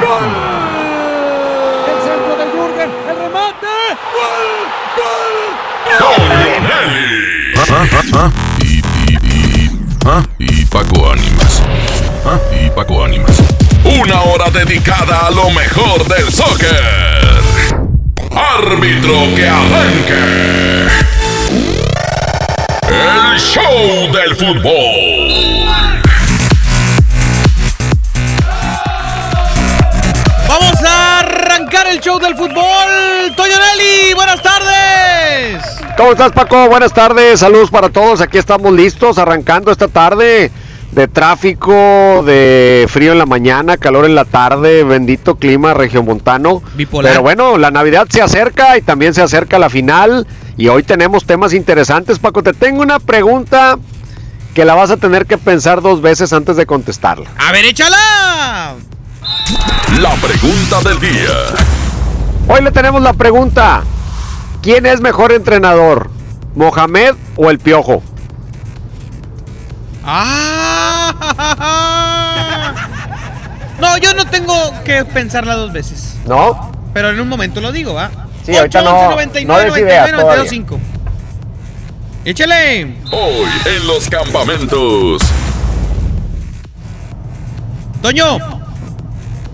¡Gol! El centro de Jürgen, el remate. ¡Gol! ¡Gol! Nelly. Y, y, y, ¿ah? y Paco Ánimas. ¿Ah? Y Paco Ánimas. Una hora dedicada a lo mejor del soccer. Árbitro que arranque. El show del fútbol. El show del fútbol. Toyonelli, buenas tardes. ¿Cómo estás, Paco? Buenas tardes, saludos para todos. Aquí estamos listos, arrancando esta tarde de tráfico, de frío en la mañana, calor en la tarde, bendito clima regiomontano. Bipolar. Pero bueno, la Navidad se acerca y también se acerca la final. Y hoy tenemos temas interesantes, Paco. Te tengo una pregunta que la vas a tener que pensar dos veces antes de contestarla. A ver, échala. La pregunta del día. Hoy le tenemos la pregunta: ¿quién es mejor entrenador? ¿Mohamed o el Piojo? Ah. No, yo no tengo que pensarla dos veces. ¿No? Pero en un momento lo digo, ¿va? Sí, ahorita no- 99, no des ideas 99, 92, 5. Échale. Hoy en los campamentos. Toño,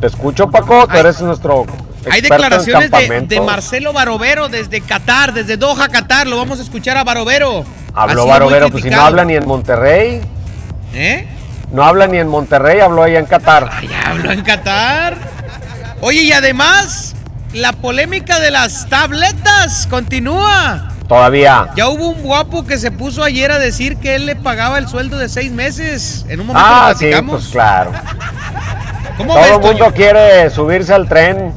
Te escucho, Paco. Tú eres nuestro. hay declaraciones de, Marcelo Barovero desde Qatar, desde Doha, Qatar. Lo vamos a escuchar a Barovero. Ha Habló Barovero, pues si no habla ni en Monterrey. ¿Eh? No habla ni en Monterrey, habló allá en Qatar. Ay, habló en Qatar. Oye, y además, la polémica de las tabletas continúa. Todavía. Ya hubo un guapo que se puso ayer a decir que él le pagaba el sueldo de seis meses. En un momento Ah, lo sí, platicamos. pues claro. ¿Cómo Todo el mundo Toño? quiere subirse al tren.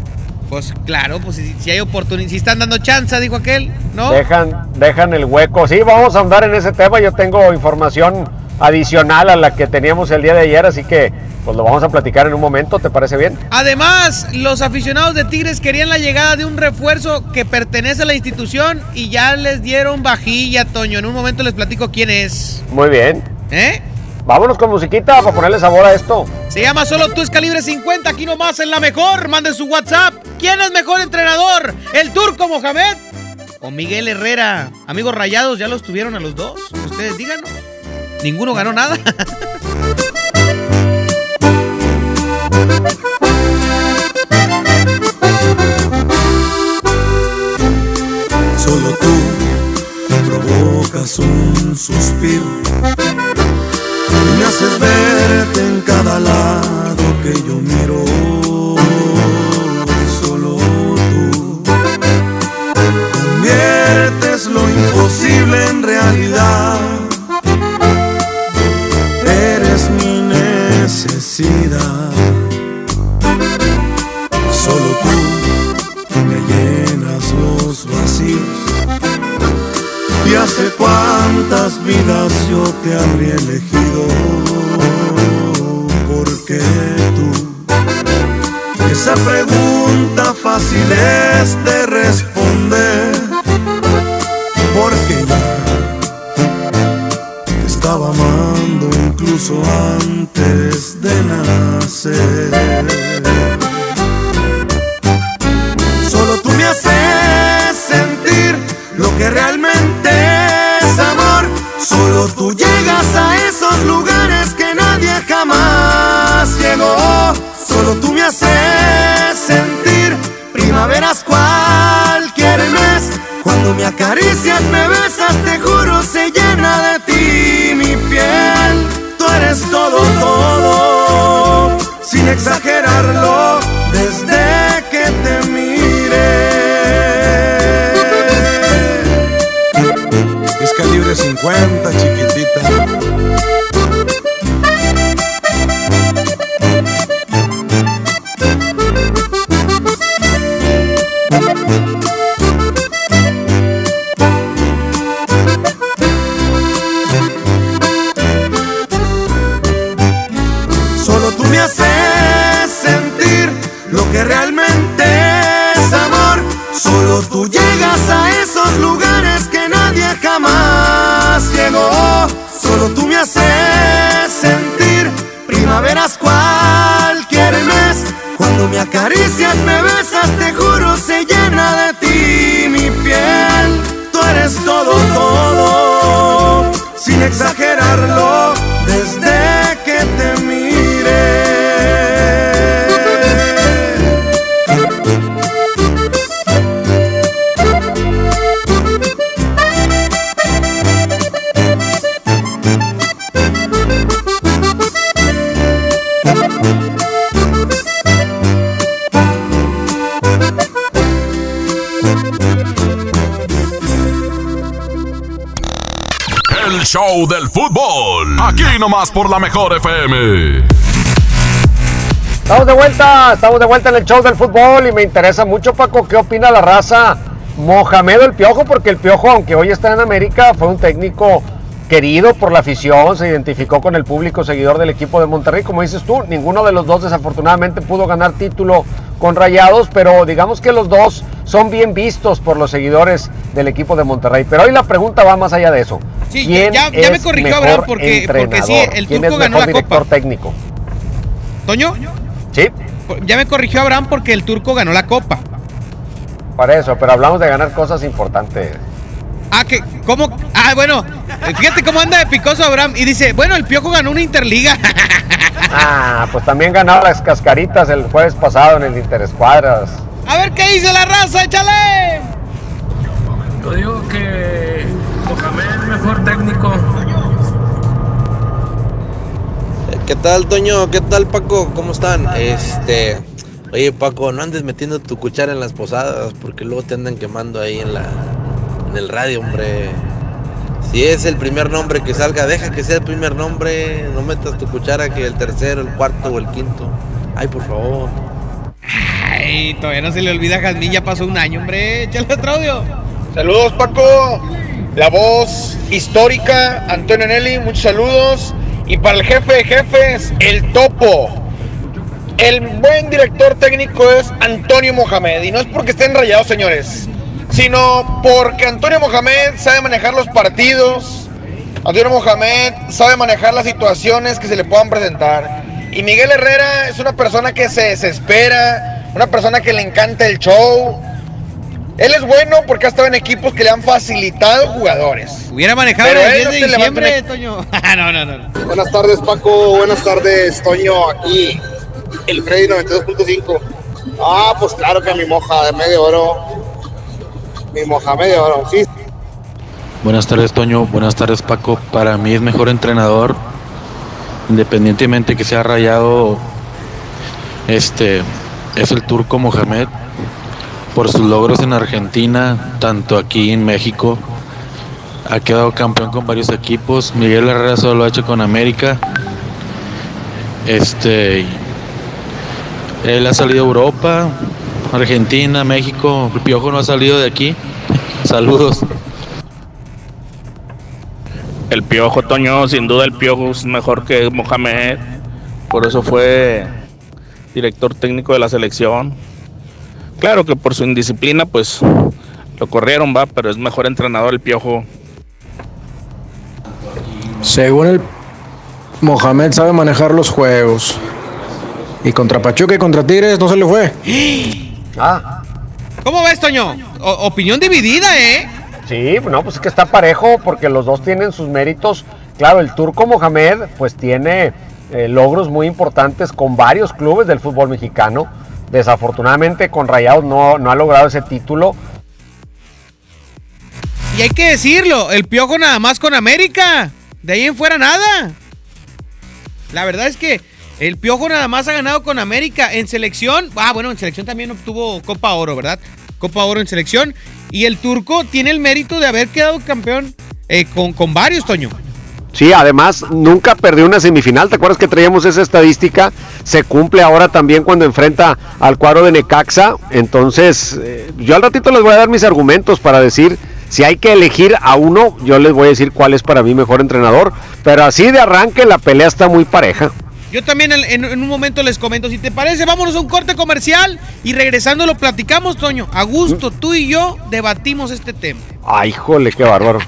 Pues claro, pues si, si hay oportunidad, si están dando chance, dijo aquel, ¿no? Dejan, dejan el hueco. Sí, vamos a andar en ese tema. Yo tengo información adicional a la que teníamos el día de ayer, así que pues lo vamos a platicar en un momento. ¿Te parece bien? Además, los aficionados de Tigres querían la llegada de un refuerzo que pertenece a la institución y ya les dieron vajilla, Toño. En un momento les platico quién es. Muy bien. ¿Eh? Vámonos con musiquita para ponerle sabor a esto. Se llama Solo tú es calibre 50, aquí nomás en la mejor. Manden su WhatsApp. ¿Quién es mejor entrenador? ¿El turco Mohamed? ¿O Miguel Herrera? Amigos rayados, ya los tuvieron a los dos. Ustedes díganos. Ninguno ganó nada. Solo tú provocas un suspiro me haces verte en cada lado que yo miro. Solo tú conviertes lo me acaricias, me besas, te juro, se llena show del fútbol. Aquí nomás por la mejor FM. Estamos de vuelta, estamos de vuelta en el show del fútbol y me interesa mucho, Paco, qué opina la raza Mohamed el Piojo, porque el Piojo, aunque hoy está en América, fue un técnico querido por la afición, se identificó con el público seguidor del equipo de Monterrey. Como dices tú, ninguno de los dos desafortunadamente pudo ganar título con Rayados, pero digamos que los dos son bien vistos por los seguidores del equipo de Monterrey. Pero hoy la pregunta va más allá de eso. Sí, ¿Quién ya- ya me corrigió mejor Abraham porque- porque sí, el ¿Quién Turco es ganó mejor la director Copa. técnico? Toño, Sí, ya me corrigió Abraham porque el turco ganó la copa. para eso, pero hablamos de ganar cosas importantes. Ah, que, ¿cómo? Ah, bueno, fíjate cómo anda de picoso Abraham. Y dice, bueno, el Piojo ganó una Interliga. Ah, pues también ganó las cascaritas el jueves pasado en el Interescuadras. A ver qué dice la raza, échale. Yo digo que Mohamed mejor técnico. ¿Qué tal, Toño? ¿Qué tal, Paco? ¿Cómo están? Este, oye, Paco, no andes metiendo tu cuchara en las posadas porque luego te andan quemando ahí en la en el radio, hombre. Si es el primer nombre que salga, deja que sea el primer nombre, no metas tu cuchara que el tercero, el cuarto o el quinto. Ay, por favor. Ay, todavía no se le olvida a Jazmín, ya pasó un año, hombre. Échale otro audio. Saludos Paco, la voz histórica, Antonio Nelly, muchos saludos. Y para el jefe de jefes, el topo. El buen director técnico es Antonio Mohamed. Y no es porque estén rayados, señores, sino porque Antonio Mohamed sabe manejar los partidos. Antonio Mohamed sabe manejar las situaciones que se le puedan presentar. Y Miguel Herrera es una persona que se desespera, una persona que le encanta el show. Él es bueno porque ha estado en equipos que le han facilitado jugadores. Hubiera manejado Pero el él 10 no de diciembre, Toño. Ah, no, no, no. Buenas tardes Paco, buenas tardes Toño, aquí el Freddy 92.5. Ah, pues claro que mi moja de medio oro, mi moja medio oro, sí. Buenas tardes, Toño. Buenas tardes, Paco. Para mí es mejor entrenador, independientemente que sea rayado, este, es el turco Mohamed, por sus logros en Argentina, tanto aquí en México. Ha quedado campeón con varios equipos. Miguel Herrera solo lo ha hecho con América. Este, él ha salido a Europa, Argentina, México. El Piojo no ha salido de aquí. Saludos. El Piojo, Toño, sin duda el Piojo es mejor que Mohamed. Por eso fue director técnico de la selección. Claro que por su indisciplina, pues lo corrieron, va, pero es mejor entrenador el Piojo. Según el Mohamed sabe manejar los juegos. Y contra Pachuca y contra Tigres no se le fue. Ah, ¿Cómo ves, Toño? O- opinión dividida, ¿eh? sí, no, pues es que está parejo porque los dos tienen sus méritos. Claro, el turco Mohamed pues tiene eh, logros muy importantes con varios clubes del fútbol mexicano. Desafortunadamente con Rayados no, no ha logrado ese título. Y hay que decirlo, el Piojo nada más con América. De ahí en fuera nada. La verdad es que el Piojo nada más ha ganado con América. En selección, ah, bueno, en selección también obtuvo Copa Oro, ¿verdad? Copa Oro en selección. Y el turco tiene el mérito de haber quedado campeón eh, con, con varios, Toño. Sí, además nunca perdió una semifinal. ¿Te acuerdas que traíamos esa estadística? Se cumple ahora también cuando enfrenta al cuadro de Necaxa. Entonces, eh, yo al ratito les voy a dar mis argumentos para decir si hay que elegir a uno. Yo les voy a decir cuál es para mí mejor entrenador. Pero así de arranque la pelea está muy pareja. Yo también en, en- un momento les comento, si te parece, vámonos a un corte comercial y regresando lo platicamos, Toño. A gusto, tú y yo debatimos este tema. Ay, jole, qué bárbaro.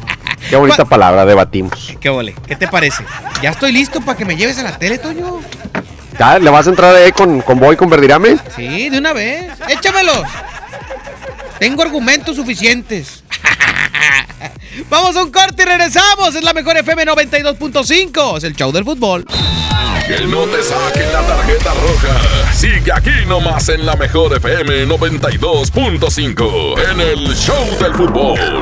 Qué bonita palabra, debatimos. ¿Qué vole? ¿Qué te parece? Ya estoy listo para que me lleves a la tele, Toño. ¿Ya le vas a entrar ahí con, con Boy con Verdirame? Sí, de una vez. Échamelos. Tengo argumentos suficientes. Vamos a un corte y regresamos. Es la mejor FM 92.5. Es el show del fútbol. Que no te saquen la tarjeta roja. Sigue aquí nomás en la mejor FM 92.5. En el show del fútbol.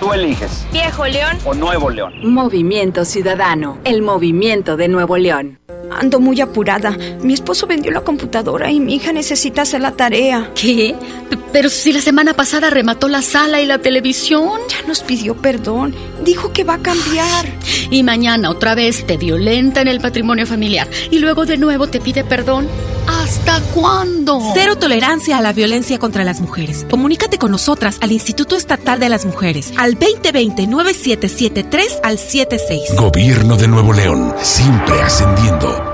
Tú eliges. Viejo León o Nuevo León. Movimiento Ciudadano, el movimiento de Nuevo León. Ando muy apurada. Mi esposo vendió la computadora y mi hija necesita hacer la tarea. ¿Qué? Pero si la semana pasada remató la sala y la televisión. Ya nos pidió perdón. Dijo que va a cambiar. Y mañana otra vez te violenta en el patrimonio familiar. Y luego de nuevo te pide perdón. ¿Hasta cuándo? Cero tolerancia a la violencia contra las mujeres. Comunícate con nosotras al Instituto Estatal de las Mujeres al 2020-9773 al 76. Gobierno de Nuevo León, siempre ascendiendo.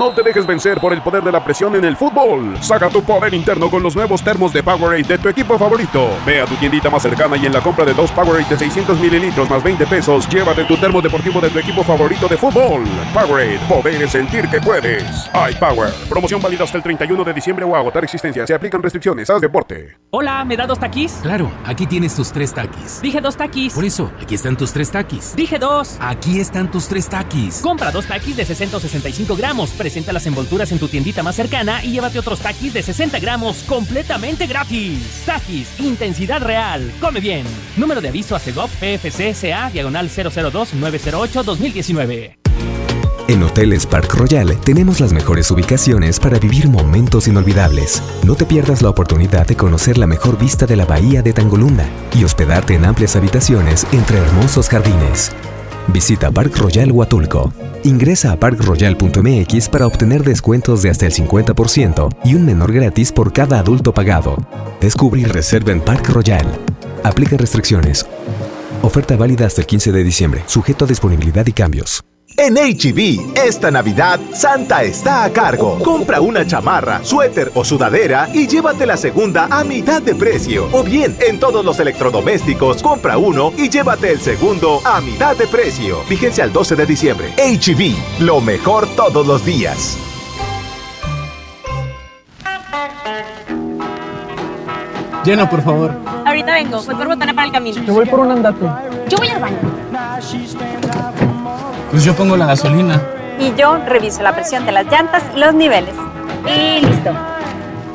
No te dejes vencer por el poder de la presión en el fútbol. Saca tu poder interno con los nuevos termos de Powerade de tu equipo favorito. Ve a tu tiendita más cercana y en la compra de dos Powerade de 600 mililitros más 20 pesos, llévate tu termo deportivo de tu equipo favorito de fútbol. Powerade, poder es sentir que puedes. iPower, promoción válida hasta el 31 de diciembre o agotar existencia. Se aplican restricciones. Haz deporte. Hola, ¿me da dos taquis? Claro, aquí tienes tus tres taquis. Dije dos taquis. Por eso, aquí están tus tres taquis. Dije dos. Aquí están tus tres taquis. Compra dos taquis de 665 gramos. Presenta las envolturas en tu tiendita más cercana y llévate otros taquis de 60 gramos completamente gratis. Taquis, intensidad real. Come bien. Número de aviso a CEGOP PFCSA diagonal 002-908-2019. En Hoteles Park Royal tenemos las mejores ubicaciones para vivir momentos inolvidables. No te pierdas la oportunidad de conocer la mejor vista de la bahía de Tangolunda y hospedarte en amplias habitaciones entre hermosos jardines. Visita Park Royal Huatulco. Ingresa a parkroyal.mx para obtener descuentos de hasta el 50% y un menor gratis por cada adulto pagado. Descubre y reserva en Park Royal. Aplica restricciones. Oferta válida hasta el 15 de diciembre, sujeto a disponibilidad y cambios. En HB, esta Navidad, Santa está a cargo. Compra una chamarra, suéter o sudadera y llévate la segunda a mitad de precio. O bien, en todos los electrodomésticos, compra uno y llévate el segundo a mitad de precio. Vigencia al 12 de diciembre. HB, lo mejor todos los días. Llena, por favor. Ahorita vengo, voy por botana para el camino. Yo voy por un andate. Yo voy al baño. Pues yo pongo la gasolina. Y yo reviso la presión de las llantas y los niveles. Y listo.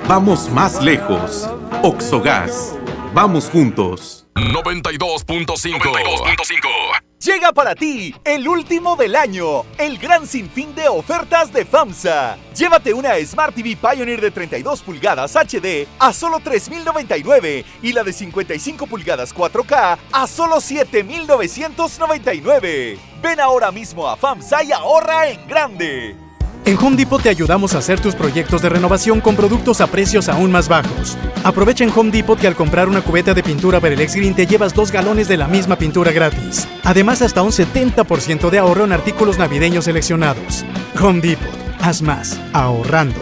Vamos más lejos. Oxogas. Vamos juntos. 92.5. Llega para ti el último del año, el gran sinfín de ofertas de FAMSA. Llévate una Smart TV Pioneer de 32 pulgadas HD a solo 3.099 y la de 55 pulgadas 4K a solo 7.999. Ven ahora mismo a FAMSA y ahorra en grande. En Home Depot te ayudamos a hacer tus proyectos de renovación con productos a precios aún más bajos. Aprovecha en Home Depot que al comprar una cubeta de pintura Perelex Green te llevas dos galones de la misma pintura gratis. Además, hasta un 70% de ahorro en artículos navideños seleccionados. Home Depot. Haz más, ahorrando.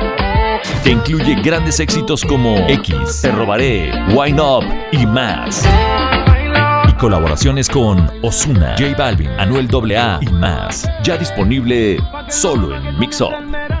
Que incluye grandes éxitos como X, Te Robaré, Wine Up y más. Y colaboraciones con Osuna, J Balvin, Anuel AA y más. Ya disponible solo en Mix Up.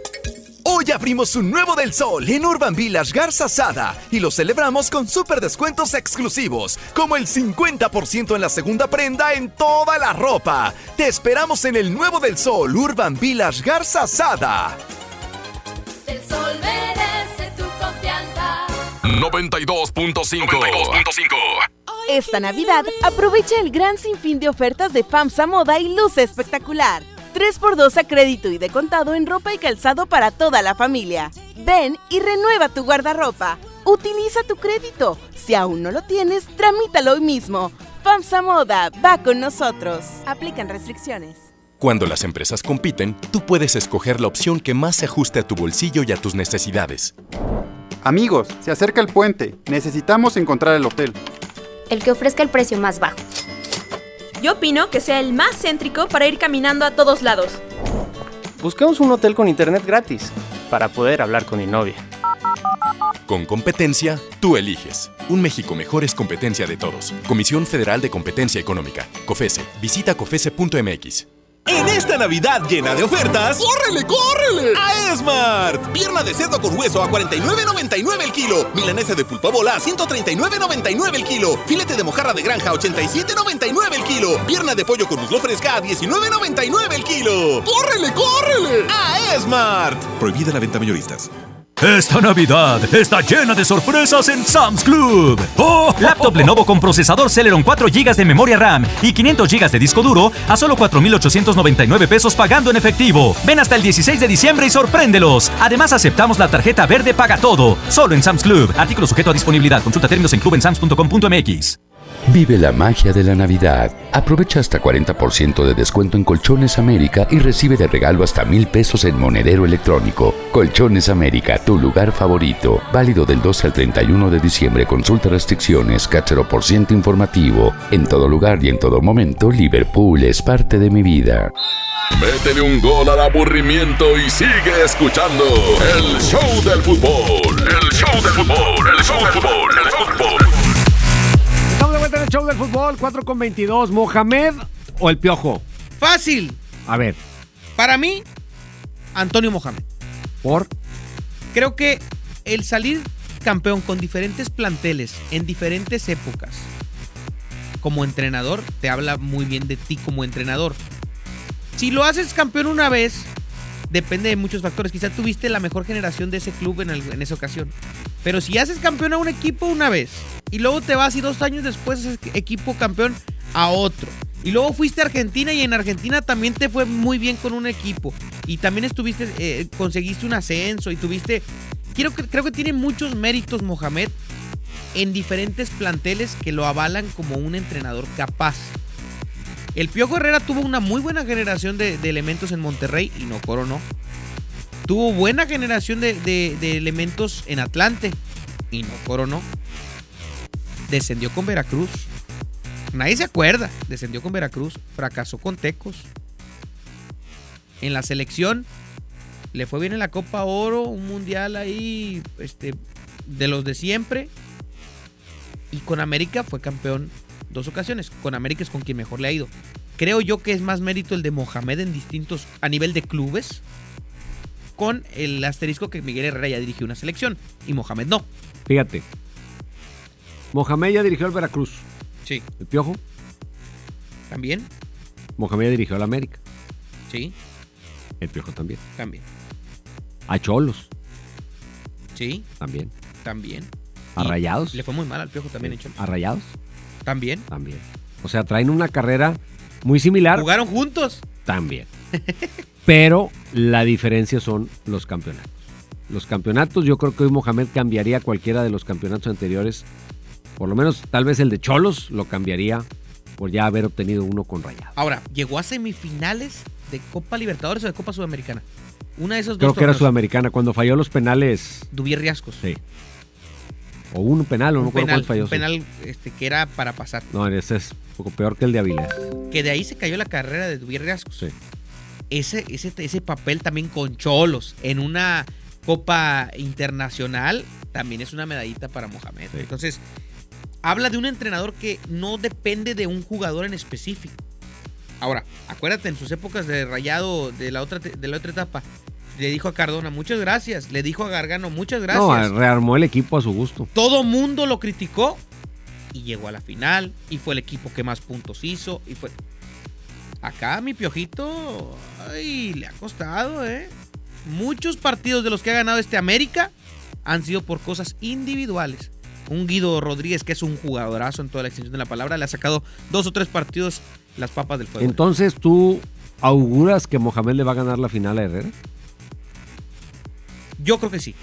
Hoy abrimos un nuevo del sol en Urban Village Garza Sada y lo celebramos con super descuentos exclusivos, como el 50% en la segunda prenda en toda la ropa. Te esperamos en el nuevo del sol Urban Village Garza Sada. El sol merece tu confianza. 92.5. Esta Navidad, aprovecha el gran sinfín de ofertas de FAMSA Moda y Luce Espectacular. 3x2 a crédito y de contado en ropa y calzado para toda la familia. Ven y renueva tu guardarropa. Utiliza tu crédito. Si aún no lo tienes, tramítalo hoy mismo. FAMSA Moda, va con nosotros. Aplican restricciones. Cuando las empresas compiten, tú puedes escoger la opción que más se ajuste a tu bolsillo y a tus necesidades. Amigos, se acerca el puente. Necesitamos encontrar el hotel. El que ofrezca el precio más bajo. Yo opino que sea el más céntrico para ir caminando a todos lados. Buscamos un hotel con internet gratis para poder hablar con mi novia. Con competencia, tú eliges. Un México mejor es competencia de todos. Comisión Federal de Competencia Económica. COFESE. Visita COFESE.mx. En esta Navidad llena de ofertas, ¡córrele, córrele! A Esmart. Pierna de cerdo con hueso a 49.99 el kilo. Milanesa de pulpa bola a 139.99 el kilo. Filete de mojarra de granja a 87.99 el kilo. Pierna de pollo con muslo fresca a 19.99 el kilo. ¡Córrele, córrele! A Esmart. Prohibida la venta mayoristas. Esta Navidad está llena de sorpresas en Sam's Club. ¡Oh! Laptop Lenovo con procesador Celeron 4 GB de memoria RAM y 500 GB de disco duro a solo 4,899 pesos pagando en efectivo. Ven hasta el 16 de diciembre y sorpréndelos. Además aceptamos la tarjeta verde Paga Todo. Solo en Sam's Club. Artículo sujeto a disponibilidad. Consulta términos en clubensams.com.mx. Vive la magia de la Navidad. Aprovecha hasta 40% de descuento en Colchones América y recibe de regalo hasta mil pesos en monedero electrónico. Colchones América, tu lugar favorito. Válido del 12 al 31 de diciembre. Consulta restricciones, 4% informativo. En todo lugar y en todo momento, Liverpool es parte de mi vida. Métele un gol al aburrimiento y sigue escuchando el show del fútbol. El show del fútbol, el show del fútbol, el fútbol en el show del fútbol, 4 con 22. ¿Mohamed o el Piojo? Fácil. A ver. Para mí, Antonio Mohamed. ¿Por? Creo que el salir campeón con diferentes planteles en diferentes épocas como entrenador te habla muy bien de ti como entrenador. Si lo haces campeón una vez, depende de muchos factores. Quizás tuviste la mejor generación de ese club en, esa ocasión. Pero si haces campeón a un equipo una vez y luego te vas y dos años después haces equipo campeón a otro. Y luego fuiste a Argentina y en Argentina también te fue muy bien con un equipo. Y también estuviste, eh, conseguiste un ascenso y tuviste... Creo que tiene muchos méritos Mohamed en diferentes planteles que lo avalan como un entrenador capaz. El Piojo Herrera tuvo una muy buena generación de, elementos en Monterrey y no coronó. Tuvo buena generación de, de- de elementos en Atlante y no coronó. Descendió con Veracruz. Nadie se acuerda. Descendió con Veracruz. Fracasó con Tecos. En la selección le fue bien en la Copa Oro, un mundial ahí este, de los de siempre. Y con América fue campeón dos ocasiones. Con América es con quien mejor le ha ido. Creo yo que es más mérito el de Mohamed en distintos, a nivel de clubes, con el asterisco que Miguel Herrera ya dirigió una selección y Mohamed no. Fíjate. Mohamed ya dirigió al Veracruz. Sí. El Piojo. También. Mohamed ya dirigió al América. Sí. El Piojo también. También. A Cholos. Sí. También. También. A Rayados. Le fue muy mal al Piojo también en Cholos. A Rayados. También. También. O sea, traen una carrera muy similar. Jugaron juntos. También. Pero la diferencia son los campeonatos. Los campeonatos, yo creo que hoy Mohamed cambiaría cualquiera de los campeonatos anteriores. Por lo menos, tal vez el de Cholos lo cambiaría por ya haber obtenido uno con Rayados. Ahora, llegó a semifinales de Copa Libertadores o de Copa Sudamericana. Una de esos Creo dos que era. Sudamericana cuando falló los penales. Dubier Riascos. Sí. O un penal, o no Un acuerdo penal, cuál falló. un penal este, que era para pasar. No, ese es un poco peor que el de Avilés. Que de ahí se cayó la carrera de Dubier Riascos. Sí. Ese, ese, ese papel también con Cholos en una Copa Internacional también es una medallita para Mohamed. Entonces, habla de un entrenador que no depende de un jugador en específico. Ahora, acuérdate, en sus épocas de rayado de la otra, de la otra etapa, le dijo a Cardona, muchas gracias. Le dijo a Gargano, muchas gracias. No, rearmó el equipo a su gusto. Todo mundo lo criticó y llegó a la final y fue el equipo que más puntos hizo y fue acá mi piojito ay, le ha costado, ¿eh? Muchos partidos de los que ha ganado este América han sido por cosas individuales. Un Guido Rodríguez, que es un jugadorazo en toda la extensión de la palabra, le ha sacado dos o tres partidos las papas del fuego. Entonces, ¿tú auguras que Mohamed le va a ganar la final a Herrera? Yo creo que sí.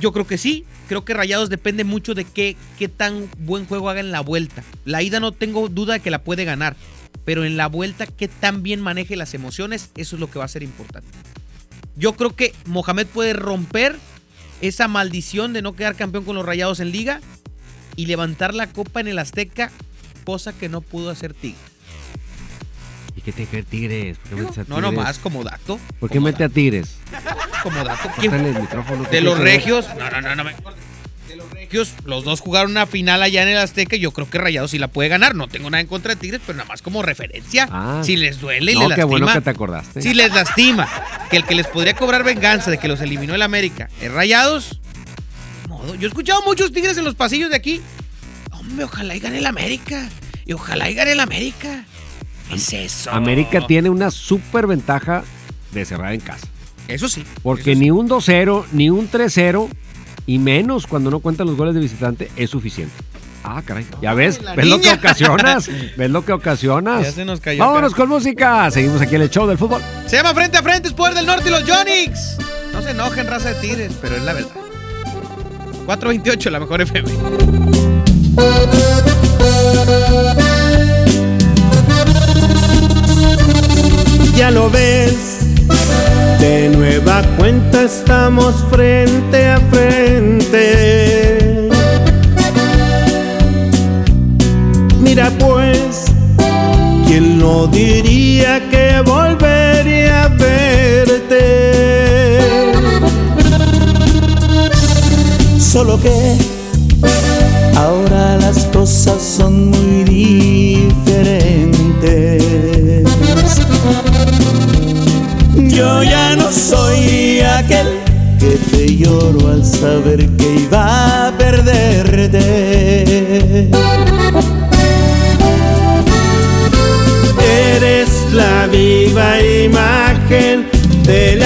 Yo creo que sí. Creo que Rayados depende mucho de qué, qué tan buen juego haga en la vuelta. La ida no tengo duda de que la puede ganar. Pero en la vuelta, qué tan bien maneje las emociones, eso es lo que va a ser importante. Yo creo que Mohamed puede romper esa maldición de no quedar campeón con los Rayados en liga y levantar la copa en el Azteca, cosa que no pudo hacer Tigres. ¿Y qué ver Tigres? ¿Por qué metes a No, nomás como dato. ¿Por qué mete a Tigres? Como dato. ¿Quién- Córtale el micrófono. ¿qué De los regios. No, no, no, no me De los regios, los dos jugaron una final allá en el Azteca y yo creo que Rayados sí la puede ganar. No tengo nada en contra de Tigres, pero nada más como referencia. Ah. si les duele y No, les qué lastima. bueno que te acordaste. Si les lastima que el que les podría cobrar venganza de que los eliminó el América es Rayados. modo. Yo he escuchado muchos Tigres en los pasillos de aquí. Hombre, ojalá y gane el América. Y ojalá y gane el América. ¿Qué es eso? América tiene una súper ventaja de cerrar en casa. Eso sí. Porque ni un 2-0, ni un 3-0, y menos cuando no cuentan los goles de visitante, es suficiente. Ah, caray. Ya ves, ves lo que ocasionas. ves lo que ocasionas. Ya se nos cayó Vámonos con música. Seguimos aquí en el show del fútbol. Se llama Frente a Frente, es Poder del Norte y los Jonix. No se enojen, raza de Tigres, pero es la verdad. 428, la mejor FM. Frente a frente. Mira pues, ¿quién no diría que volvería a verte? Solo que lloro al saber que iba a perderte. Eres la viva imagen de la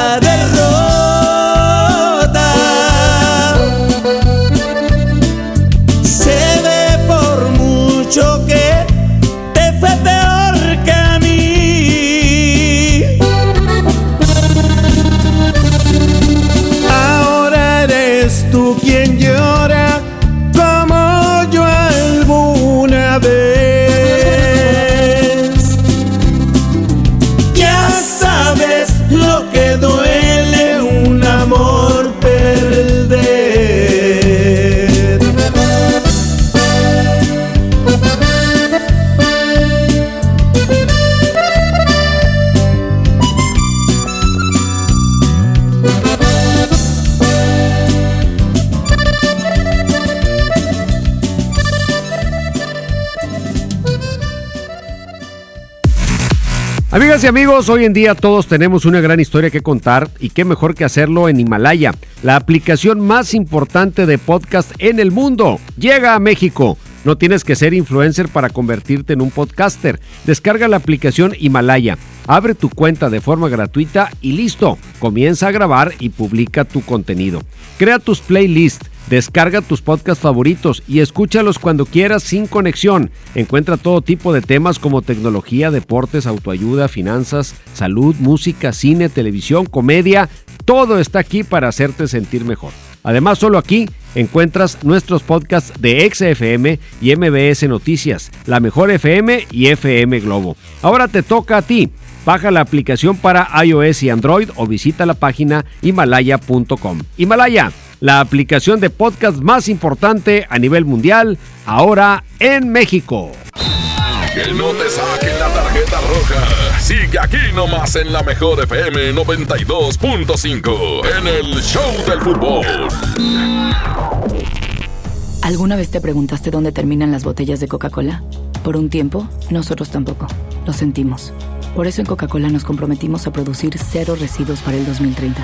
Amigos, hoy en día todos tenemos una gran historia que contar y qué mejor que hacerlo en Himalaya, la aplicación más importante de podcast en el mundo. Llega a México. No tienes que ser influencer para convertirte en un podcaster. Descarga la aplicación Himalaya, abre tu cuenta de forma gratuita y listo. Comienza a grabar y publica tu contenido. Crea tus playlists. Descarga tus podcasts favoritos y escúchalos cuando quieras sin conexión. Encuentra todo tipo de temas como tecnología, deportes, autoayuda, finanzas, salud, música, cine, televisión, comedia. Todo está aquí para hacerte sentir mejor. Además, solo aquí encuentras nuestros podcasts de XFM y MBS Noticias, La Mejor FM y FM Globo. Ahora te toca a ti. Baja la aplicación para iOS y Android o visita la página himalaya.com. Himalaya, la aplicación de podcast más importante a nivel mundial, ahora en México. Que no te saquen la tarjeta roja. Sigue aquí nomás en la mejor FM 92.5 en el Show del Fútbol. ¿Alguna vez te preguntaste dónde terminan las botellas de Coca-Cola? Por un tiempo, nosotros tampoco. Lo sentimos. Por eso en Coca-Cola nos comprometimos a producir cero residuos para el 2030.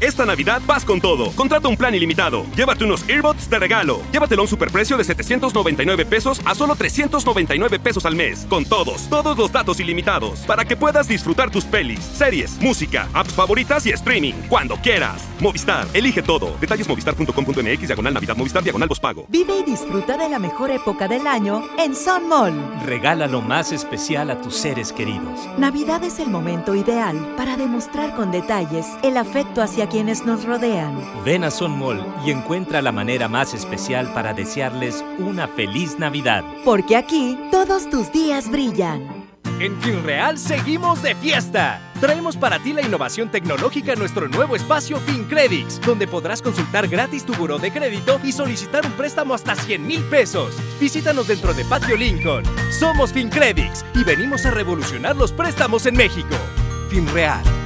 Esta Navidad vas con todo. Contrata un plan ilimitado. Llévate unos earbuds de regalo. Llévatelo a un superprecio de 799 pesos a solo 399 pesos al mes. Con todos, todos los datos ilimitados. Para que puedas disfrutar tus pelis, series, música, apps favoritas y streaming. Cuando quieras. Movistar, elige todo. Detalles movistar.com.mx, diagonal Navidad, Movistar, diagonal pago. Vive y disfruta de la mejor época del año en Sun Mall. Regala lo más especial a tus seres queridos. Navidad es el momento ideal para demostrar con detalles el afecto hacia quienes nos rodean. Ven a Sun Mall y encuentra la manera más especial para desearles una feliz Navidad. Porque aquí todos tus días brillan. En FinReal seguimos de fiesta. Traemos para ti la innovación tecnológica en nuestro nuevo espacio FinCredits, donde podrás consultar gratis tu buró de crédito y solicitar un préstamo hasta 100 mil pesos. Visítanos dentro de Patio Lincoln. Somos FinCredits y venimos a revolucionar los préstamos en México. FinReal.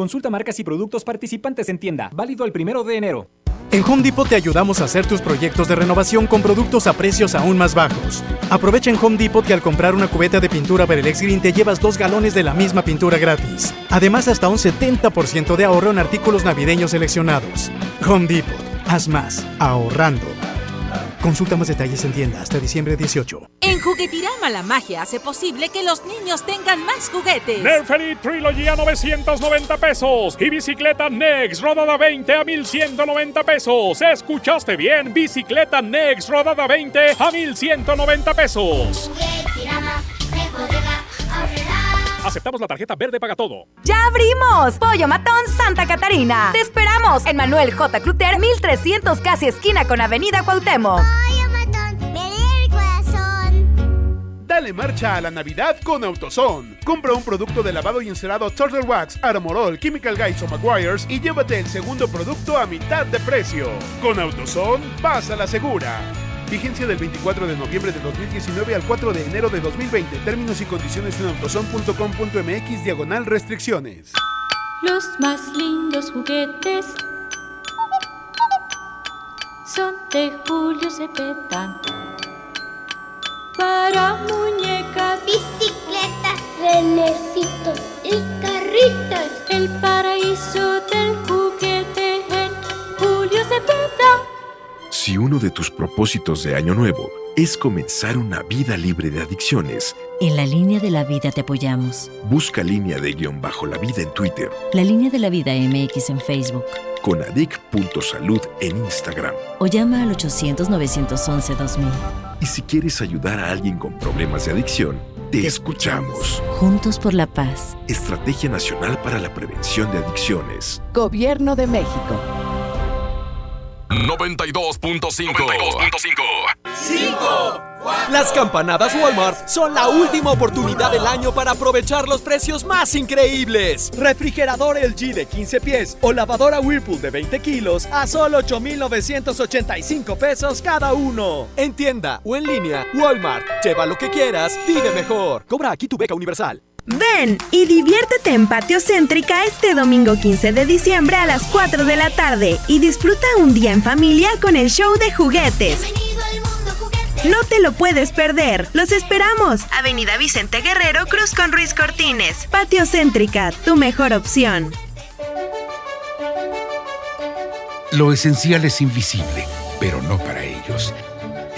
Consulta marcas y productos participantes en tienda. Válido el primero de enero. En Home Depot te ayudamos a hacer tus proyectos de renovación con productos a precios aún más bajos. Aprovecha en Home Depot que al comprar una cubeta de pintura Berelex Green te llevas dos galones de la misma pintura gratis. Además, hasta un 70% de ahorro en artículos navideños seleccionados. Home Depot, haz más, ahorrando. Consulta más detalles en tienda hasta diciembre 18. En Juguetirama la magia hace posible que los niños tengan más juguetes. Nerf Elite Trilogy a 990 pesos y bicicleta Next rodada 20 a 1190 pesos. ¿Escuchaste bien? Bicicleta Next rodada 20 a 1190 pesos. Aceptamos la tarjeta verde paga todo. ¡Ya abrimos! Pollo Matón Santa Catarina. Te esperamos en Manuel J. Cluter 1300 casi esquina con Avenida Cuauhtémoc. Dale marcha a la Navidad con AutoZone. Compra un producto de lavado y encerado Turtle Wax, Armorol, Chemical Guys o Maguires y llévate el segundo producto a mitad de precio. Con AutoZone, vas a la segura. Vigencia del 24 de noviembre de 2019 al 4 de enero de 2020. Términos y condiciones en autozone.com.mx diagonal restricciones. Los más lindos juguetes son de Julio Cepeda. Para muñecas, bicicletas, renecitos y carritos. El paraíso del juguete en Julio Cepeda. Si uno de tus propósitos de año nuevo es comenzar una vida libre de adicciones, en la línea de la vida te apoyamos. Busca línea de guion bajo la vida en Twitter. La línea de la vida MX en Facebook. Con adic.salud en Instagram. O llama al 800-911-2000. Y si quieres ayudar a alguien con problemas de adicción, te, escuchamos. Juntos por la paz. Estrategia Nacional para la Prevención de Adicciones. Gobierno de México. 92.5. 5. Las campanadas Walmart son la última oportunidad del año para aprovechar los precios más increíbles. Refrigerador LG de 15 pies o lavadora Whirlpool de 20 kilos a solo 8,985 pesos cada uno. En tienda o en línea, Walmart. Lleva lo que quieras, vive mejor. Cobra aquí tu beca universal. Ven y diviértete en Patio Céntrica este domingo 15 de diciembre a las 4 de la tarde y disfruta un día en familia con el show de juguetes. No te lo puedes perder. Los esperamos. Avenida Vicente Guerrero, Cruz con Ruiz Cortines. Patio Céntrica, tu mejor opción. Lo esencial es invisible, pero no para ellos.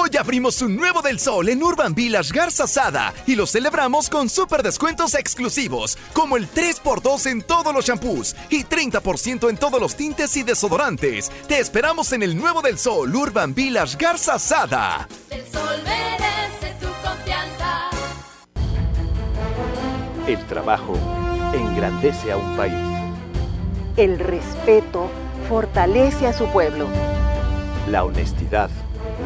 Hoy abrimos un nuevo del sol en Urban Village Garza Sada y lo celebramos con super descuentos exclusivos, como el 3x2 en todos los shampoos y 30% en todos los tintes y desodorantes. Te esperamos en el nuevo del sol Urban Village Garza Sada. El sol merece tu confianza. El trabajo engrandece a un país. El respeto fortalece a su pueblo. La honestidad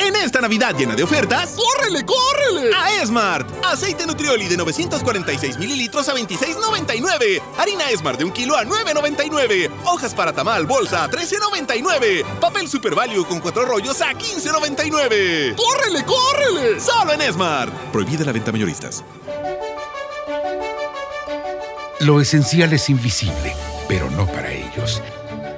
En esta Navidad llena de ofertas, ¡córrele, córrele! A Esmart. Aceite Nutrioli de 946 mililitros a 26,99. Harina Esmart de un kilo a 9,99. Hojas para tamal bolsa a 13,99. Papel Super Value con cuatro rollos a 15,99. ¡Córrele, córrele! Solo en Esmart. Prohibida la venta mayoristas. Lo esencial es invisible, pero no para ellos.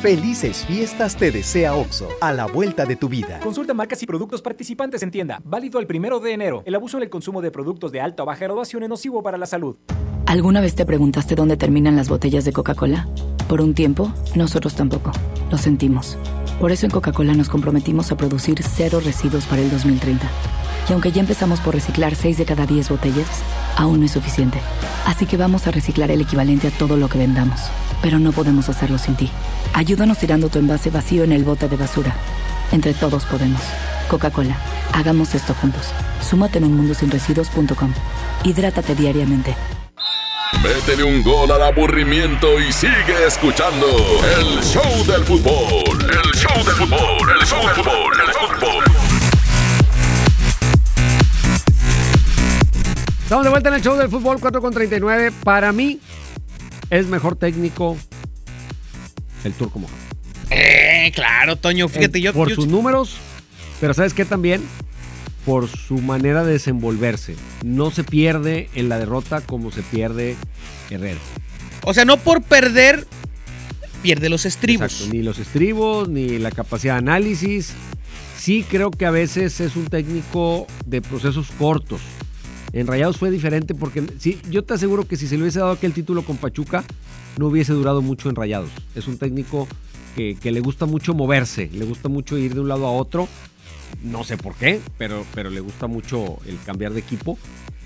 Felices fiestas te desea OXO, a la vuelta de tu vida. Consulta marcas y productos participantes en tienda. Válido el primero de enero. El abuso en el consumo de productos de alta o baja graduación es nocivo para la salud. ¿Alguna vez te preguntaste dónde terminan las botellas de Coca-Cola? Por un tiempo, nosotros tampoco. Lo sentimos. Por eso en Coca-Cola nos comprometimos a producir cero residuos para el 2030. Y aunque ya empezamos por reciclar 6 de cada 10 botellas, aún no es suficiente. Así que vamos a reciclar el equivalente a todo lo que vendamos. Pero no podemos hacerlo sin ti. Ayúdanos tirando tu envase vacío en el bote de basura. Entre todos podemos. Coca-Cola, hagamos esto juntos. Súmate en unmundosinresiduos.com. Hidrátate diariamente. Métele un gol al aburrimiento y sigue escuchando el show del fútbol. El show del fútbol, el show del fútbol, el fútbol. Estamos de vuelta en el show del fútbol 4 con 39. Para mí es mejor técnico el Turco Mohamed. Eh, claro, Toño, fíjate, El- yo... Por yo- sus números, pero ¿sabes qué también? Por su manera de desenvolverse. No se pierde en la derrota como se pierde Herrera. O sea, no por perder, pierde los estribos. Exacto, ni los estribos, ni la capacidad de análisis. Sí creo que a veces es un técnico de procesos cortos. En Rayados fue diferente porque sí, yo te aseguro que si se le hubiese dado aquel título con Pachuca, no hubiese durado mucho en Rayados. Es un técnico que, le gusta mucho moverse, le gusta mucho ir de un lado a otro. No sé por qué, pero, pero le gusta mucho el cambiar de equipo.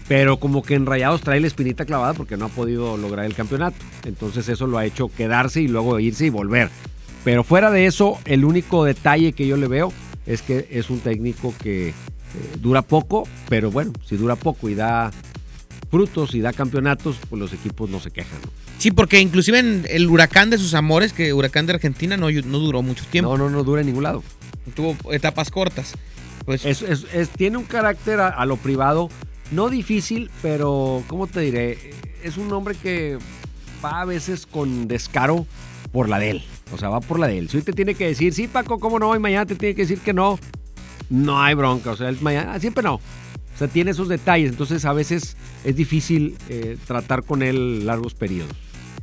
Pero como que en Rayados trae la espinita clavada porque no ha podido lograr el campeonato. Entonces eso lo ha hecho quedarse y luego irse y volver. Pero fuera de eso, el único detalle que yo le veo es que es un técnico que eh, dura poco, pero bueno, si dura poco y da frutos y da campeonatos, pues los equipos no se quejan. ¿no? Sí, porque inclusive en el huracán de sus amores, que huracán de Argentina no, no duró mucho tiempo. No, no, no dura en ningún lado. Tuvo etapas cortas. Pues Es, es- es- tiene un carácter a, a lo privado, no difícil, pero ¿cómo te diré? Es un hombre que va a veces con descaro por la de él. O sea, va por la de él. Si hoy te tiene que decir, sí, Paco, ¿cómo no? Y mañana te tiene que decir que no. No hay bronca. O sea, mañana, siempre no. O sea, tiene esos detalles. Entonces, a veces es difícil eh, tratar con él largos periodos.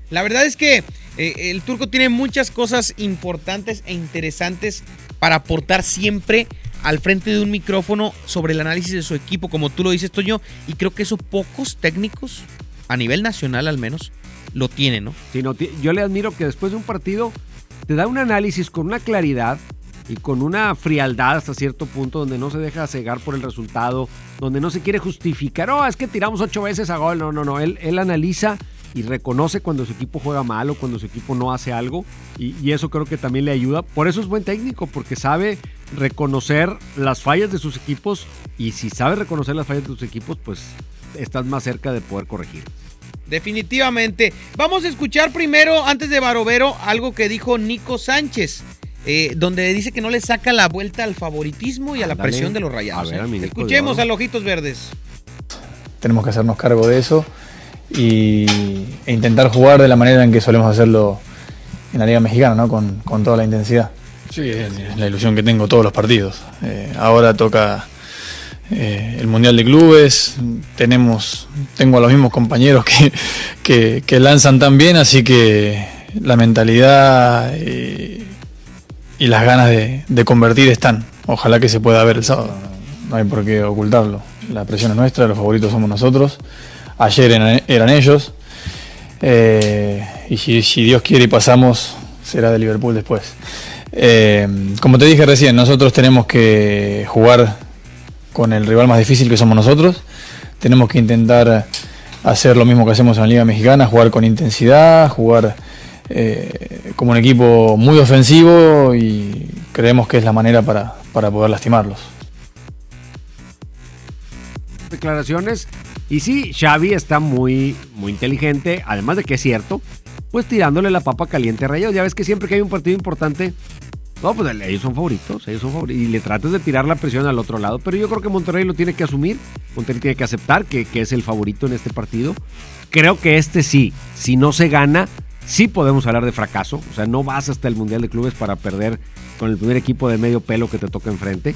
La verdad es que eh, el turco tiene muchas cosas importantes e interesantes para aportar siempre al frente de un micrófono sobre el análisis de su equipo, como tú lo dices, Toño, y creo que eso pocos técnicos, a nivel nacional al menos, lo tienen, ¿no? Sí, no, yo le admiro que después de un partido te da un análisis con una claridad y con una frialdad hasta cierto punto donde no se deja cegar por el resultado, donde no se quiere justificar, oh, es que tiramos ocho veces a gol, no, no, no, él, él analiza y reconoce cuando su equipo juega mal o cuando su equipo no hace algo y, y eso creo que también le ayuda. Por eso es buen técnico, porque sabe reconocer las fallas de sus equipos y si sabe reconocer las fallas de sus equipos, pues estás más cerca de poder corregir. Definitivamente. Vamos a escuchar primero, antes de Barovero, algo que dijo Nico Sánchez, eh, donde dice que no le saca la vuelta al favoritismo y a la presión de los rayados. A ver, ¿eh? Escuchemos a los Ojitos Verdes. tenemos que hacernos cargo de eso y, e intentar jugar de la manera en que solemos hacerlo en la Liga Mexicana, ¿no? con, con toda la intensidad. Sí, es la ilusión que tengo todos los partidos. Eh, ahora toca eh, el Mundial de Clubes, tenemos, tengo a los mismos compañeros que, que, que lanzan tan bien, así que la mentalidad y, y las ganas de, convertir están. Ojalá que se pueda ver el sábado, no hay por qué ocultarlo. La presión es nuestra, los favoritos somos nosotros. Ayer eran, ellos. Eh, y si, si Dios quiere y pasamos, será de Liverpool después. Eh, como te dije recién, nosotros tenemos que jugar con el rival más difícil que somos nosotros. Tenemos que intentar hacer lo mismo que hacemos en la Liga Mexicana, jugar con intensidad, jugar eh, como un equipo muy ofensivo y creemos que es la manera para, para poder lastimarlos. declaraciones. Y sí, Xavi está muy, muy inteligente, además de que es cierto, pues tirándole la papa caliente a Rayados. Ya ves que siempre que hay un partido importante, pues ellos son favoritos, ellos son favoritos. Y le tratas de tirar la presión al otro lado. Pero yo creo que Monterrey lo tiene que asumir, Monterrey tiene que aceptar que, que es el favorito en este partido. Creo que este sí, si no se gana, sí podemos hablar de fracaso. O sea, no vas hasta el Mundial de Clubes para perder con el primer equipo de medio pelo que te toca enfrente.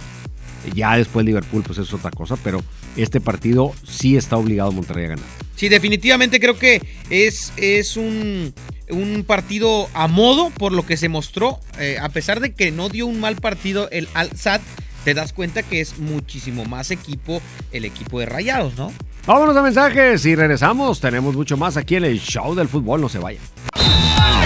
Ya después Liverpool, pues eso es otra cosa, pero este partido sí está obligado Monterrey a ganar. Sí, definitivamente creo que es, es un, un partido a modo por lo que se mostró. Eh, a pesar de que no dio un mal partido el Al-Sad, te das cuenta que es muchísimo más equipo el equipo de Rayados, ¿no? Vámonos a mensajes y regresamos. Tenemos mucho más aquí en el show del fútbol. No se vayan.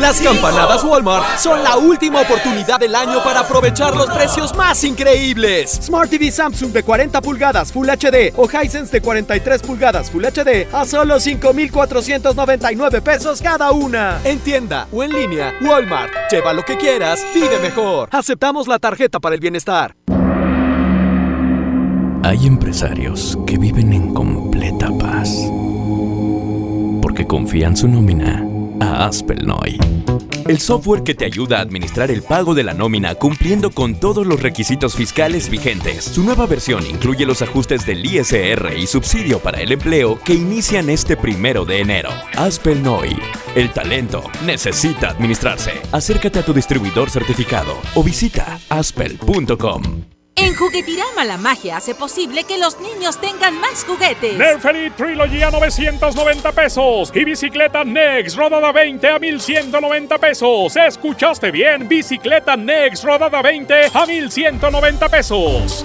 Las campanadas Walmart son la última oportunidad del año para aprovechar los precios más increíbles. Smart TV Samsung de 40 pulgadas Full HD o Hisense de 43 pulgadas Full HD a solo 5,499 pesos cada una. En tienda o en línea, Walmart. Lleva lo que quieras, vive mejor. Aceptamos la tarjeta para el bienestar. Hay empresarios que viven en completa paz porque confían su nómina a Aspelnoy. El software que te ayuda a administrar el pago de la nómina cumpliendo con todos los requisitos fiscales vigentes. Su nueva versión incluye los ajustes del ISR y subsidio para el empleo que inician este primero de enero. Aspelnoy. El talento necesita administrarse. Acércate a tu distribuidor certificado o visita aspel.com. En Juguetirama la magia hace posible que los niños tengan más juguetes. Nerf Elite Trilogy a 990 pesos y bicicleta Next rodada 20 a 1190 pesos. ¿Escuchaste bien? Bicicleta Next rodada 20 a 1190 pesos.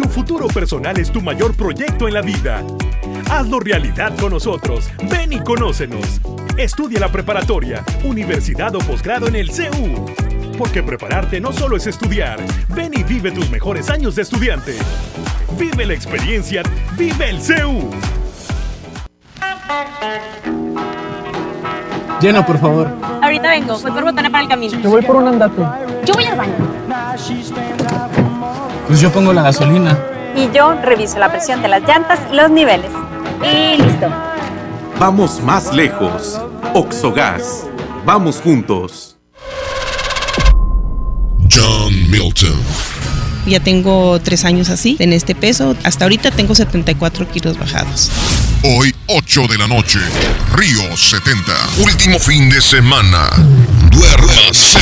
Tu futuro personal es tu mayor proyecto en la vida. Hazlo realidad con nosotros. Ven y conócenos. Estudia la preparatoria, universidad o posgrado en el CEU. Porque prepararte no solo es estudiar. Ven y vive tus mejores años de estudiante. Vive la experiencia. Vive el CEU. Llena, por favor. Ahorita vengo, voy por botana para el camino. Te voy por un andate. Yo voy al baño. Pues yo pongo la gasolina. Y yo reviso la presión de las llantas y los niveles. Y listo. Vamos más lejos. Oxogas. Vamos juntos. John Milton. Ya tengo tres años así, en este peso. Hasta ahorita tengo 74 kilos bajados. Hoy, 8 de la noche, Río 70. Último fin de semana. Duérmase.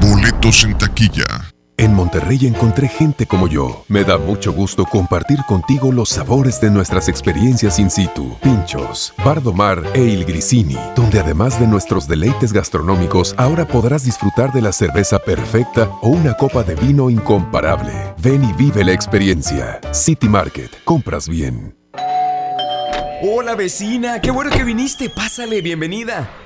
Boletos en taquilla. En Monterrey encontré gente como yo. Me da mucho gusto compartir contigo los sabores de nuestras experiencias in situ. Pinchos, Bardomar e Il Grisini, donde además de nuestros deleites gastronómicos, ahora podrás disfrutar de la cerveza perfecta o una copa de vino incomparable. Ven y vive la experiencia. City Market, compras bien. Hola vecina, qué bueno que viniste. Pásale, bienvenida.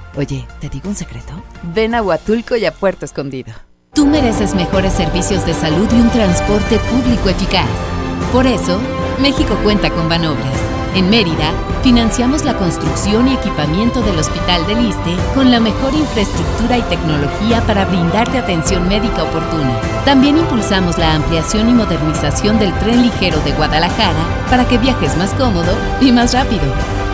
Oye, ¿te digo un secreto? Ven a Huatulco y a Puerto Escondido. Tú mereces mejores servicios de salud y un transporte público eficaz. Por eso, México cuenta con Banobras. En Mérida, financiamos la construcción y equipamiento del Hospital del Iste con la mejor infraestructura y tecnología para brindarte atención médica oportuna. También impulsamos la ampliación y modernización del tren ligero de Guadalajara para que viajes más cómodo y más rápido.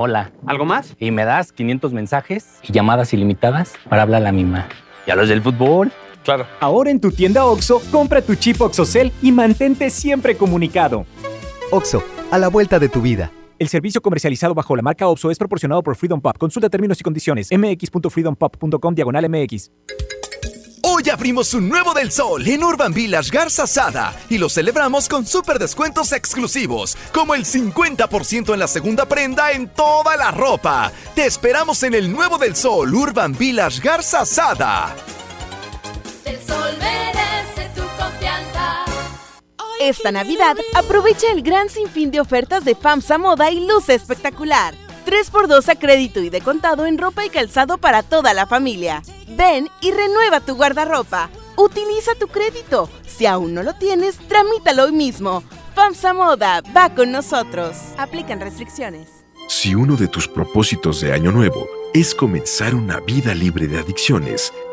Hola. ¿Algo más? Y me das 500 mensajes y llamadas ilimitadas para hablar a la misma. ¿Y a los del fútbol? Claro. Ahora en tu tienda OXO, compra tu chip OXOCEL y mantente siempre comunicado. OXO, a la vuelta de tu vida. El servicio comercializado bajo la marca OXO es proporcionado por Freedom Pop. Consulta términos y condiciones. mx.freedompop.com diagonal mx. Hoy abrimos un nuevo del sol en Urban Village Garza Sada y lo celebramos con super descuentos exclusivos, como el 50% en la segunda prenda en toda la ropa. Te esperamos en el nuevo del sol Urban Village Garza Sada. El sol merece tu confianza. Esta Navidad aprovecha el gran sinfín de ofertas de FAMSA Moda y luce espectacular. 3x2 a crédito y de contado en ropa y calzado para toda la familia. Ven y renueva tu guardarropa. Utiliza tu crédito. Si aún no lo tienes, tramítalo hoy mismo. FAMSA Moda va con nosotros. Aplican restricciones. Si uno de tus propósitos de año nuevo es comenzar una vida libre de adicciones,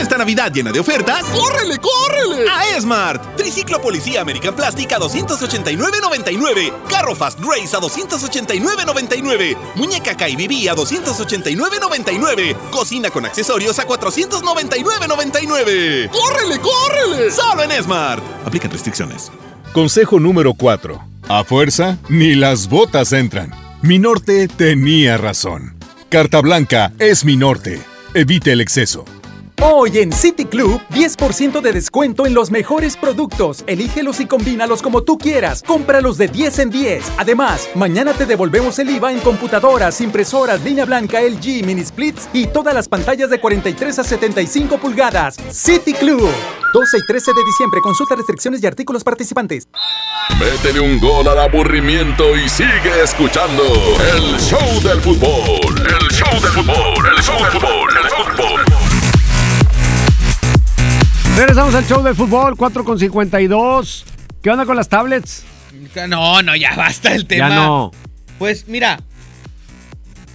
Esta Navidad llena de ofertas, ¡córrele, córrele! A Esmart. Triciclo Policía American Plastic a 289.99. Carro Fast Race a 289.99. Muñeca KBB a 289.99. Cocina con accesorios a 499.99. ¡Córrele, córrele! Solo en Esmart. Aplican restricciones. Consejo número 4. A fuerza, ni las botas entran. Mi norte tenía razón. Carta blanca es mi norte. Evite el exceso. Hoy en City Club, 10% de descuento en los mejores productos. Elígelos y combínalos como tú quieras. Cómpralos de 10 en 10. Además, mañana te devolvemos el IVA en computadoras, impresoras, línea blanca, LG, mini splits y todas las pantallas de 43 a 75 pulgadas. City Club. 12 y 13 de diciembre. Consulta restricciones y artículos participantes. Métele un gol al aburrimiento y sigue escuchando el show del fútbol. El show del fútbol. El show del fútbol. El show fútbol. Regresamos al show del fútbol, 4 con 52. ¿Qué onda con las tablets? No, no, ya basta el tema. Ya no. Pues mira,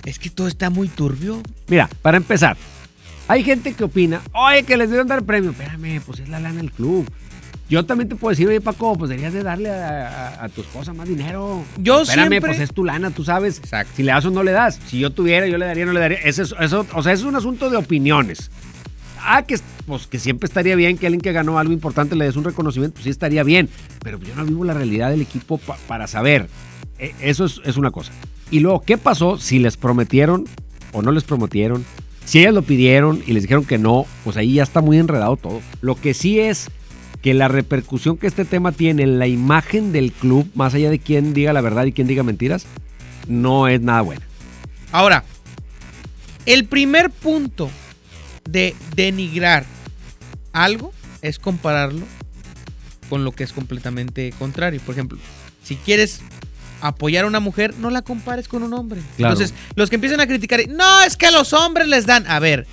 es que todo está muy turbio. Mira, para empezar, hay gente que opina, oye, que les deben dar premio. Espérame, pues es la lana del club. Yo también te puedo decir, oye, Paco, pues deberías de darle a, a- a tu esposa más dinero. Yo Espérame, siempre- pues es tu lana, tú sabes. Si le das o no le das. Si yo tuviera, yo le daría, no le daría. Eso, es- eso, o sea, es un asunto de opiniones. Ah, que, pues, que siempre estaría bien que alguien que ganó algo importante le des un reconocimiento, pues sí estaría bien. Pero yo no vivo la realidad del equipo pa- para saber. E- Eso es, es una cosa. Y luego, ¿qué pasó si les prometieron o no les prometieron? Si ellas lo pidieron y les dijeron que no, pues ahí ya está muy enredado todo. Lo que sí es que la repercusión que este tema tiene en la imagen del club, más allá de quién diga la verdad y quién diga mentiras, no es nada buena. Ahora, el primer punto de denigrar algo es compararlo con lo que es completamente contrario. Por ejemplo, si quieres apoyar a una mujer, no la compares con un hombre. Claro. Entonces, los que empiezan a criticar, no, es que a los hombres les dan. A ver,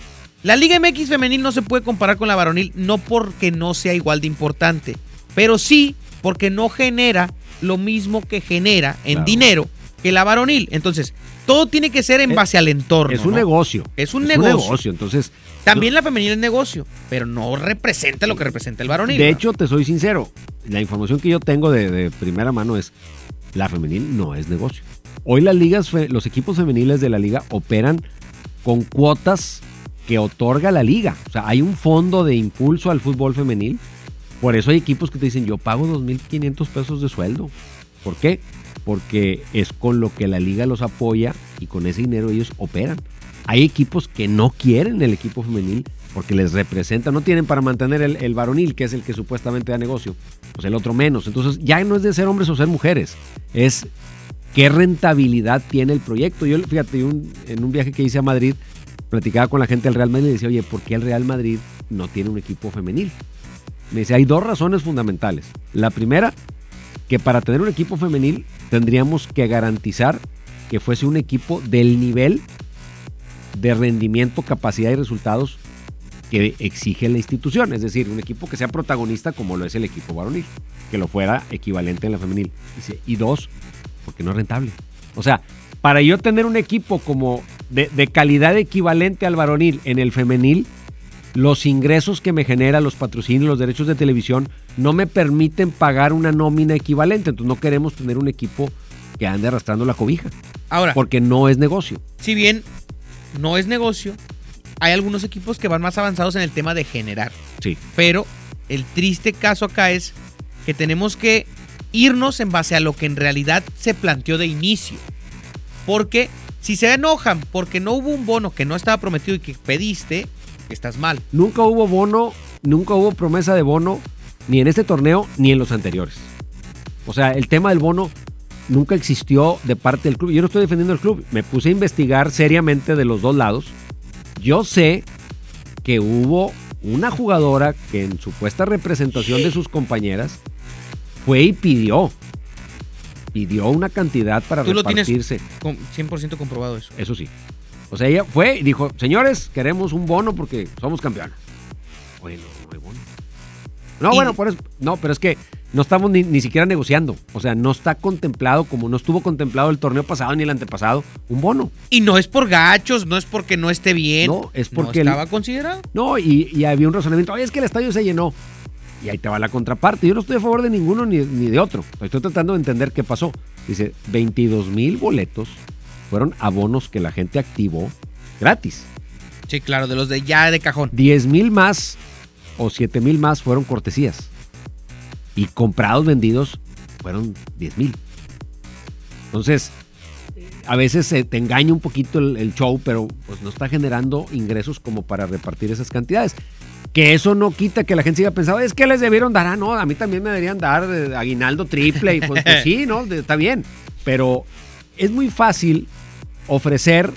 la Liga MX femenil no se puede comparar con la varonil, no porque no sea igual de importante, pero sí porque no genera lo mismo que genera en Claro. dinero que la varonil. Entonces, todo tiene que ser en base al entorno. Es un ¿no? negocio. Es un negocio. Entonces, También la femenil es negocio, pero no representa lo que representa el varonil. de ¿no? hecho, te soy sincero. La información que yo tengo de, de primera mano es la femenil no es negocio. Hoy las ligas, los equipos femeniles de la liga operan con cuotas que otorga la liga. O sea, hay un fondo de impulso al fútbol femenil. Por eso hay equipos que te dicen, yo pago 2.500 pesos de sueldo. ¿Por qué? Porque es con lo que la liga los apoya y con ese dinero ellos operan. Hay equipos que no quieren el equipo femenil porque les representa, no tienen para mantener el, el varonil, que es el que supuestamente da negocio, pues el otro menos. Entonces ya no es de ser hombres o ser mujeres, es qué rentabilidad tiene el proyecto. Yo, fíjate, un- en un viaje que hice a Madrid, platicaba con la gente del Real Madrid y decía, oye, ¿por qué el Real Madrid no tiene un equipo femenil? Me dice, hay dos razones fundamentales. La primera, que para tener un equipo femenil tendríamos que garantizar que fuese un equipo del nivel de rendimiento, capacidad y resultados que exige la institución. Es decir, un equipo que sea protagonista como lo es el equipo varonil, que lo fuera equivalente en la femenil. Y dos, porque no es rentable. O sea, para yo tener un equipo como de, de calidad equivalente al varonil en el femenil, los ingresos que me genera, los patrocinios, los derechos de televisión, no me permiten pagar una nómina equivalente. Entonces no queremos tener un equipo que ande arrastrando la cobija. Ahora, Porque no es negocio. si bien no es negocio, hay algunos equipos que van más avanzados en el tema de generar. Sí. Pero el triste caso acá es que tenemos que irnos en base a lo que en realidad se planteó de inicio. Porque si se enojan porque no hubo un bono que no estaba prometido y que pediste, estás mal. Nunca hubo bono, nunca hubo promesa de bono, ni en este torneo ni en los anteriores. O sea, el tema del bono nunca existió de parte del club. Yo no estoy defendiendo el club. Me puse a investigar seriamente de los dos lados. Yo sé que hubo una jugadora que en supuesta representación de sus compañeras fue y pidió. Pidió una cantidad para Tú lo tienes repartirse. con 100% comprobado eso. Eso sí. O sea, ella fue y dijo, señores, queremos un bono porque somos campeonas. Bueno, no hay bono. No, Y- bueno, por eso, no, pero es que no estamos ni, ni siquiera negociando. O sea, no está contemplado, como no estuvo contemplado el torneo pasado ni el antepasado, un bono. Y no es por gachos, no es porque no esté bien. No, es porque el- No estaba considerado. No, y, y había un razonamiento, oye, es que el estadio se llenó. Y ahí te va la contraparte. Yo no estoy a favor de ninguno ni, ni de otro. Estoy tratando de entender qué pasó. Dice, 22 mil boletos fueron abonos que la gente activó gratis. Sí, claro, de los de ya de cajón. 10 mil más o 7 mil más fueron cortesías. Y comprados, vendidos, fueron 10 mil. Entonces, a veces te engaña un poquito el, el show, pero pues no está generando ingresos como para repartir esas cantidades. Que eso no quita que la gente siga pensando, es que les debieron dar, ah, no, a mí también me deberían dar eh, aguinaldo triple. Y pues, pues sí, ¿no? Está bien. Pero es muy fácil ofrecer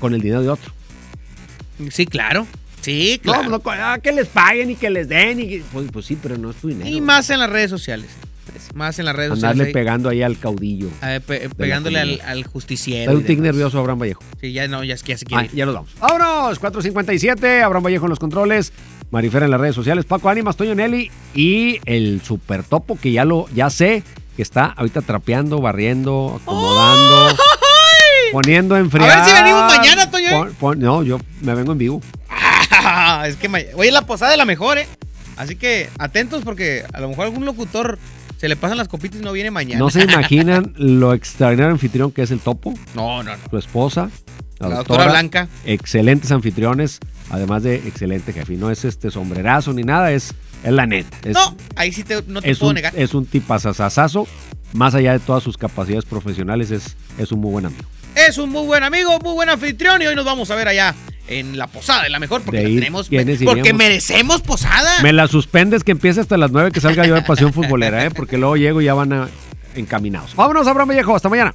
con el dinero de otro. Sí, claro. Sí, claro. No, no, ah, que les paguen y que les den. Y, pues, pues sí, pero no es tu dinero. Y más en las redes sociales. Es Más en las redes Andarle sociales. pegando ahí al caudillo. pe- pegándole al, justiciero. Está un tic nervioso Abraham Vallejo. Sí, ya no, ya, es que ya se quiere. Ay, ya nos vamos. ¡Vámonos! 457, Abraham Vallejo en los controles, Marifera en las redes sociales, Paco Ánimas, Toño Nelly y el super topo que ya lo, ya sé que está ahorita trapeando, barriendo, acomodando, poniendo en friar. A ver si venimos mañana, Toño. Pon- pon- no, yo me vengo en vivo. es que hoy es la posada de la mejor, ¿eh? Así que atentos porque a lo mejor algún locutor se le pasan las copitas y no viene mañana. No se imaginan lo extraordinario anfitrión que es el topo. No, no, no. Su esposa, la, La doctora Blanca. Excelentes anfitriones, además de excelente jefe. No es este sombrerazo ni nada, es, es la neta. Es, No, ahí sí te, no te es puedo un, negar. es un tipazazazazo. Más allá de todas sus capacidades profesionales, es, es un muy buen amigo. Es un muy buen amigo, muy buen anfitrión y hoy nos vamos a ver allá en la posada de la mejor porque De la tenemos ¿quiénes porque merecemos posada. Me la suspendes que empiece hasta las 9 que salga yo de Pasión Futbolera, ¿eh? porque luego llego y ya van a- encaminados. Vámonos, Abraham Vallejo, hasta mañana.